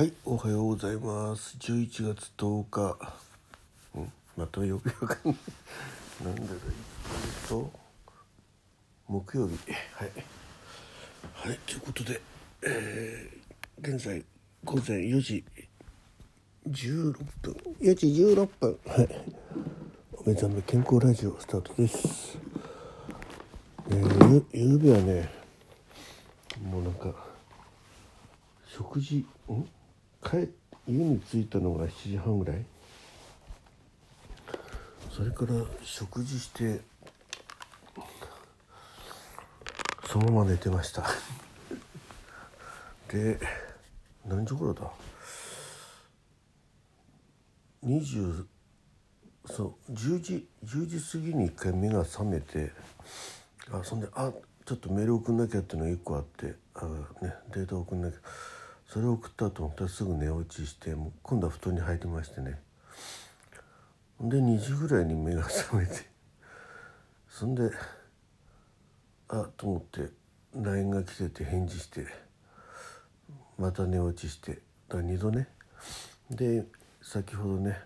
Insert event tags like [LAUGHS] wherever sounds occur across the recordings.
はい、おはようございます。11月10日。うん、またよくわかんな。んだろう。えっと、木曜日。はい。はい、ということで、えー、現在午前4時16分。4時16分。はい。お目覚め健康ラジオスタートです。えー、ゆゆうべはね、もうなんか、食事ん？帰家に着いたのが7時半ぐらい。それから食事してそのまま寝てました。で何時頃だ？20そう10時10時過ぎに一回目が覚めてあそんであちょっとメール送んなきゃっていうのが1個あってあねデータ送んなきゃ。それを送ったと思ったらすぐ寝落ちして今度は布団に入りましてね。で2時ぐらいに目が覚めて。そんであと思って LINE が来てて返事してまた寝落ちしてだ2度ね。で先ほどね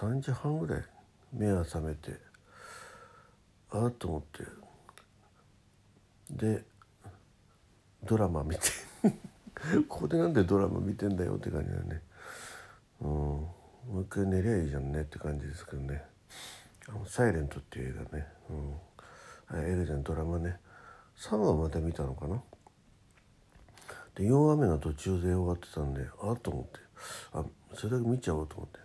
3時半ぐらい目が覚めてああと思って。でドラマ見て。[LAUGHS] ここでなんでドラマ見てんだよって感じだね。うん。もう一回寝りゃいいじゃんねって感じですけどね「あのサイレントっていう映画ね、うん、映画じゃんドラマね。3話まで見たのかな？で4話目の途中で終わってたんであっと思って。あそれだけ見ちゃおうと思って。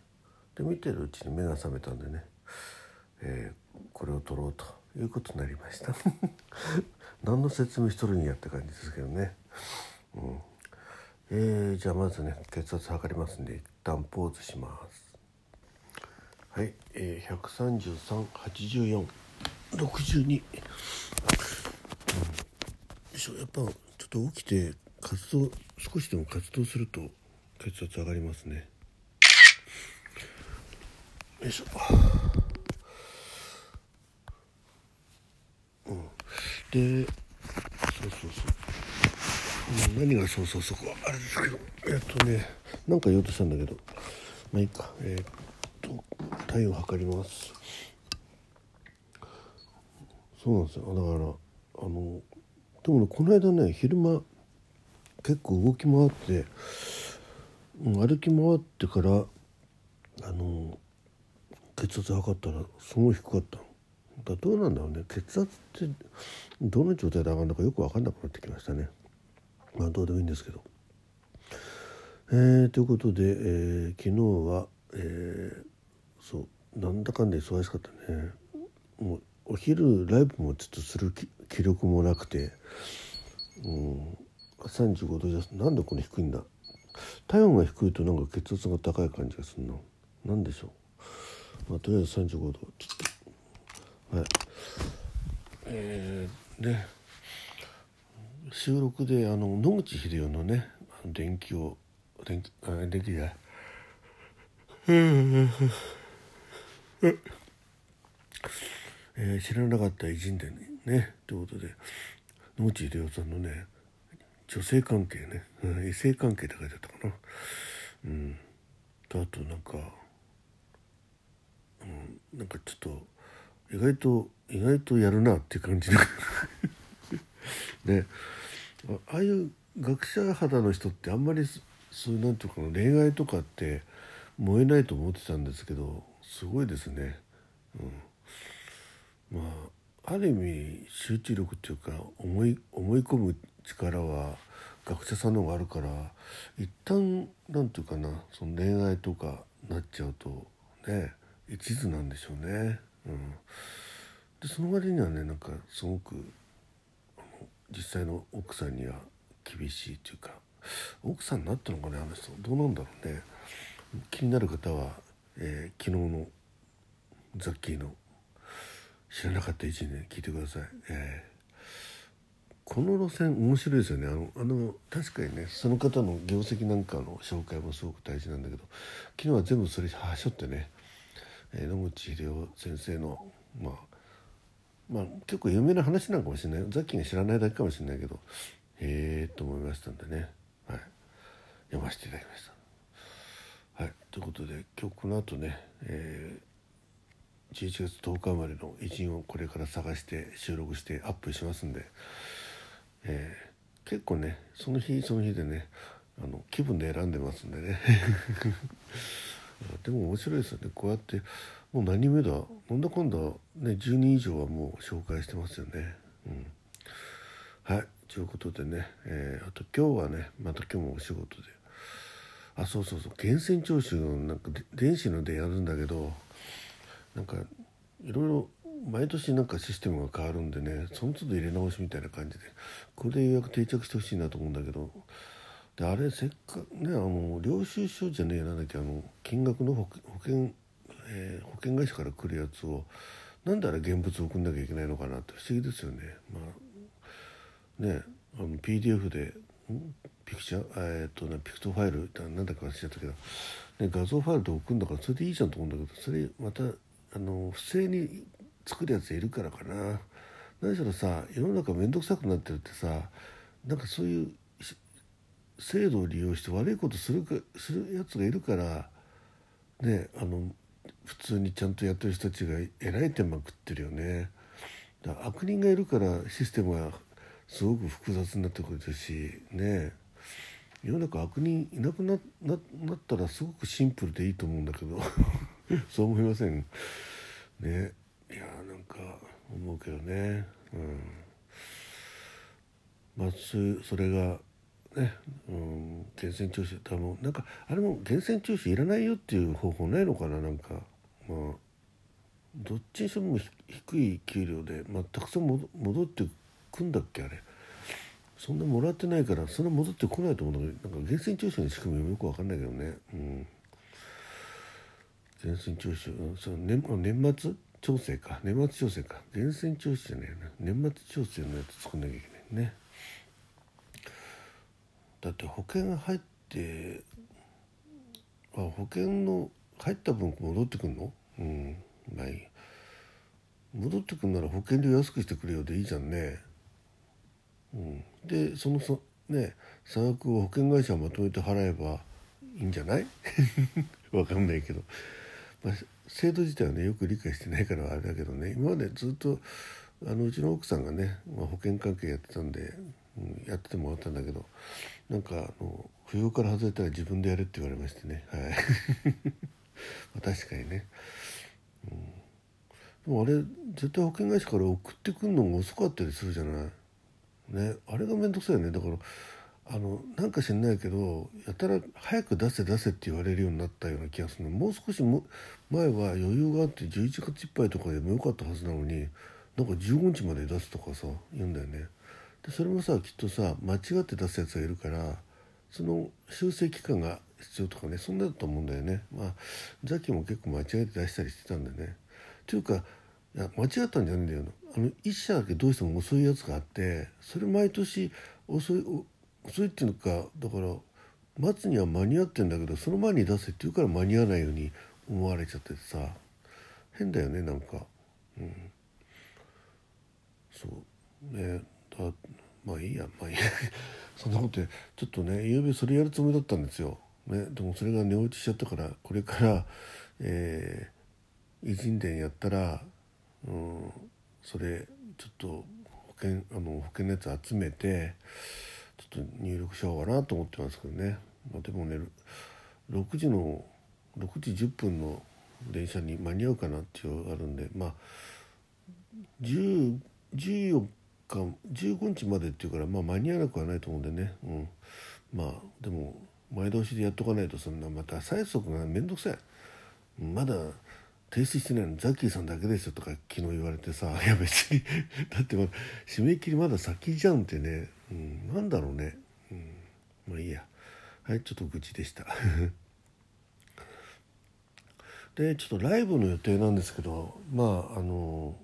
で見てるうちに目が覚めたんでね、えーこれを撮ろうということになりました。[LAUGHS] 何の説明しとるんやって感じですけどね。うん。えー、じゃあまずね血圧測りますんで一旦ポーズします。はい、えー、1338462、うん、よいしょやっぱちょっと起きて活動少しでも活動すると血圧上がりますね。よいしょ。うん。でそうそうそう。何がそうそうそこあれですけど。えっとねなんか言おうとしたんだけど。まあいいか。えーっと体温測ります。そうなんですよ。だからあのでもねこの間ね昼間結構動き回って、歩き回ってからあの血圧測ったらすごい低かったの。だどうなんだろうね。血圧ってどの状態で上がるのかよく分かんなくなってきましたね。まあどうでもいいんですけど。えー、ということで、えー昨日は、えーそうなんだかんだ忙しかったね。もうお昼ライブもちょっとする気気力もなくて、うん、35度じゃなんでこれ低いんだ？体温が低いとなんか血圧が高い感じがするなんでしょう、まあ、とりあえず35度。ちょっとはい。えー、ね収録であの野口英世のねあの電気を電気あ電気じゃない。えー知らなかった偉人伝にねということで野口英世さんのね女性関係ね、うん、異性関係って書いてあったかな。うん。とあとなんかうんなんかちょっと意外と意外とやるなっていう感じで [LAUGHS] ね。ああいう学者肌の人ってあんまりそういうなんていうかな恋愛とかって燃えないと思ってたんですけどすごいですね。うん、まあある意味集中力っていうか思い思い込む力は学者さんの方があるから一旦なんていうかなその恋愛とかなっちゃうとね一途なんでしょうね。うん、でその割にはねなんかすごく実際の奥さんには厳しいというか奥さんになったのかねあの人。どうなんだろうね。気になる方は、えー昨日のザッキーの知らなかった一年聞いてください、えーこの路線面白いですよね。あのあの確かにねその方の業績なんかの紹介もすごく大事なんだけど昨日は全部それはしょってね、えー野口英世先生のまあまあ結構有名な話なのかもしれない。ザッキーが知らないだけかもしれないけど。へえと思いましたんでね。はい。読ませていただきました。はい。ということで今日この後ね、えー、11月10日生まれの偉人をこれから探して収録してアップしますんで、えー、結構ねその日その日でねあの気分で選んでますんでね。でも面白いですよね。こうやってもう何目だ？なんだかんだね10人以上はもう紹介してますよね。うん。はい。ということでね、えー、あと今日はねまた今日もお仕事で。あそうそうそう。源泉徴収のなんか電子のでやるんだけどなんかいろいろ毎年なんかシステムが変わるんでねその都度入れ直しみたいな感じでこれでようやく定着してほしいなと思うんだけどであれせっかくねあの領収書じゃねえなんだっけあの金額の保険、えー、保険会社から来るやつをなんであれ現物送んなきゃいけないのかなって不思議ですよね。まあねあの PDF でピクチャー？えー、っとねピクトファイルなんだか忘れちゃったけど、ね、画像ファイルで送るんだからそれでいいじゃんと思うんだけどそれまたあの不正に作るやついるからかな。何しろさ世の中面倒くさくなってるってさなんかそういう制度を利用して悪いことするかするやつがいるからねあの普通にちゃんとやってる人たちがえらい手間食ってるよね。だ悪人がいるからシステムがすごく複雑になってくるしね。世の中悪人いなくなななったらすごくシンプルでいいと思うんだけど。[LAUGHS] そう思いません？ね。いやーなんか思うけどね。うん。まあそれがね、うん、源泉徴収多分なんかあれも源泉徴収いらないよっていう方法ないのかななんか。まあどっちにしても低い給料で、まあ、たくさん戻ってくんだっけあれ。そんなもらってないからそんな戻ってこないと思うんだけどなんか源泉徴収の仕組みもよく分かんないけどね。うん。源泉徴収、うん、その年年末調整か。年末調整か。源泉徴収じゃないよね。年末調整のやつ作んなきゃいけないね。だって保険入ってあ保険の入った分戻ってくんの？うん。まあいい。戻ってくんなら保険料安くしてくれよでいいじゃんね。うん、でそのそね差額を保険会社まとめて払えばいいんじゃない？[LAUGHS] わかんないけど、まあ、制度自体はねよく理解してないからあれだけどね。今までずっとあのうちの奥さんがね、まあ、保険関係やってたんで、やっててもらったんだけどなんかあの扶養から外れたら自分でやれって言われましてね。はい。[LAUGHS] 確かにね、うん、でもあれ絶対保険会社から送ってくるのが遅かったりするじゃない？ね。あれが面倒くさいよね。だからあのなんか知んないけどやたら早く出せ出せって言われるようになったような気がするの。もう少しも前は余裕があって11月いっぱいとかでもよかったはずなのになんか15日まで出すとかさ言うんだよね。でそれもさきっとさ間違って出すやつがいるからその修正期間が必要とかねそんなだと思うんだよね。まあザキも結構間違えて出したりしてたんだよね。というかいや間違ったんじゃないんだよ。あの一社だけどうしても遅いやつがあってそれ毎年遅い遅いっていうのかだから待つには間に合ってんだけどその前に出せって言うから間に合わないように思われちゃっててさ。変だよねなんか。うん。そう。ね。だまあいいやまあいいや。[LAUGHS] そんなことでちょっとね夕べそれやるつもりだったんですよ、ね、でもそれが寝落ちしちゃったからこれからえー、偉人伝やったらうんそれちょっと保険あの保険のやつ集めてちょっと入力しようかなと思ってますけどね、まあ、でもね6時の6時10分の電車に間に合うかなっていうのがあるんでまあ14か15日までっていうからまあ間に合わなくはないと思うんでね、うん、まあでも前倒しでやっとかないとそんなまた催促が面倒くさい。まだ提出してないのザッキーさんだけですよとか昨日言われてさいや別に [LAUGHS] だってまだ締め切りまだ先じゃんってね、うん、なんだろうね、うん、まあいいや。はいちょっと愚痴でした。[LAUGHS] でちょっとライブの予定なんですけどまああの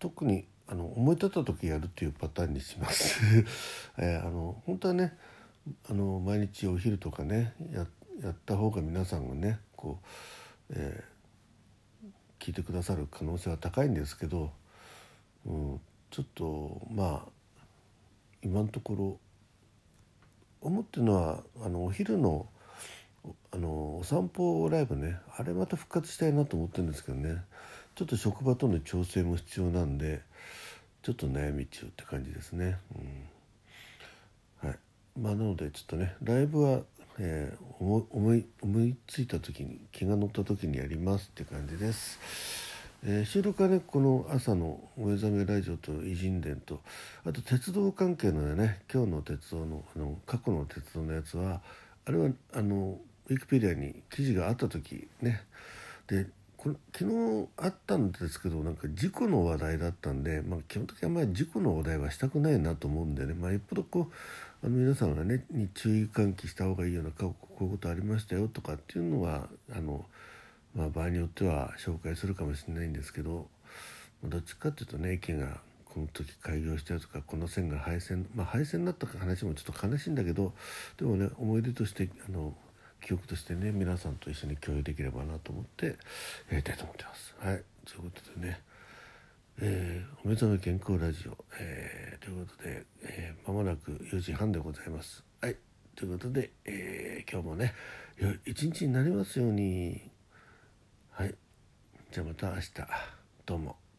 特にあの思い立った時やるっていうパターンにします、[LAUGHS] えー、あの本当はねあの毎日お昼とかねやった方が皆さんがねこう、え聞いてくださる可能性は高いんですけど、うん、ちょっとまあ今のところ思ってるのはあのお昼のあのお散歩ライブねあれまた復活したいなと思ってるんですけどねちょっと職場との調整も必要なんでちょっと悩み中って感じですね。うん、はいまあ、なのでちょっとねライブは、えー、思い思いついた時に気が乗った時にやりますって感じです。えー、収録はねこの朝の「お目覚めラジオ」と「偉人伝と」あと鉄道関係のね今日の鉄道のあの過去の鉄道のやつはあれはあのウィキペディアに記事があった時ねでこれ昨日あったんですけどなんか事故の話題だったんで、まあ、基本的にあんまり事故の話題はしたくないなと思うんでね、まあ、よっぽどこうあの皆さんがねに注意喚起した方がいいようなこういうことありましたよとかっていうのはあの、まあ、場合によっては紹介するかもしれないんですけどどっちかっていうとね駅がこの時開業したとかこの線が廃線まあ廃線になった話もちょっと悲しいんだけどでもね思い出としてあの記憶としてね皆さんと一緒に共有できればなと思ってやりたいと思ってます。はいということでね、えー、お目覚め健康ラジオ、えー、ということで、えー、間もなく4時半でございます。はいということで、え、今日もね一日になりますようにはいじゃあまた明日どうも。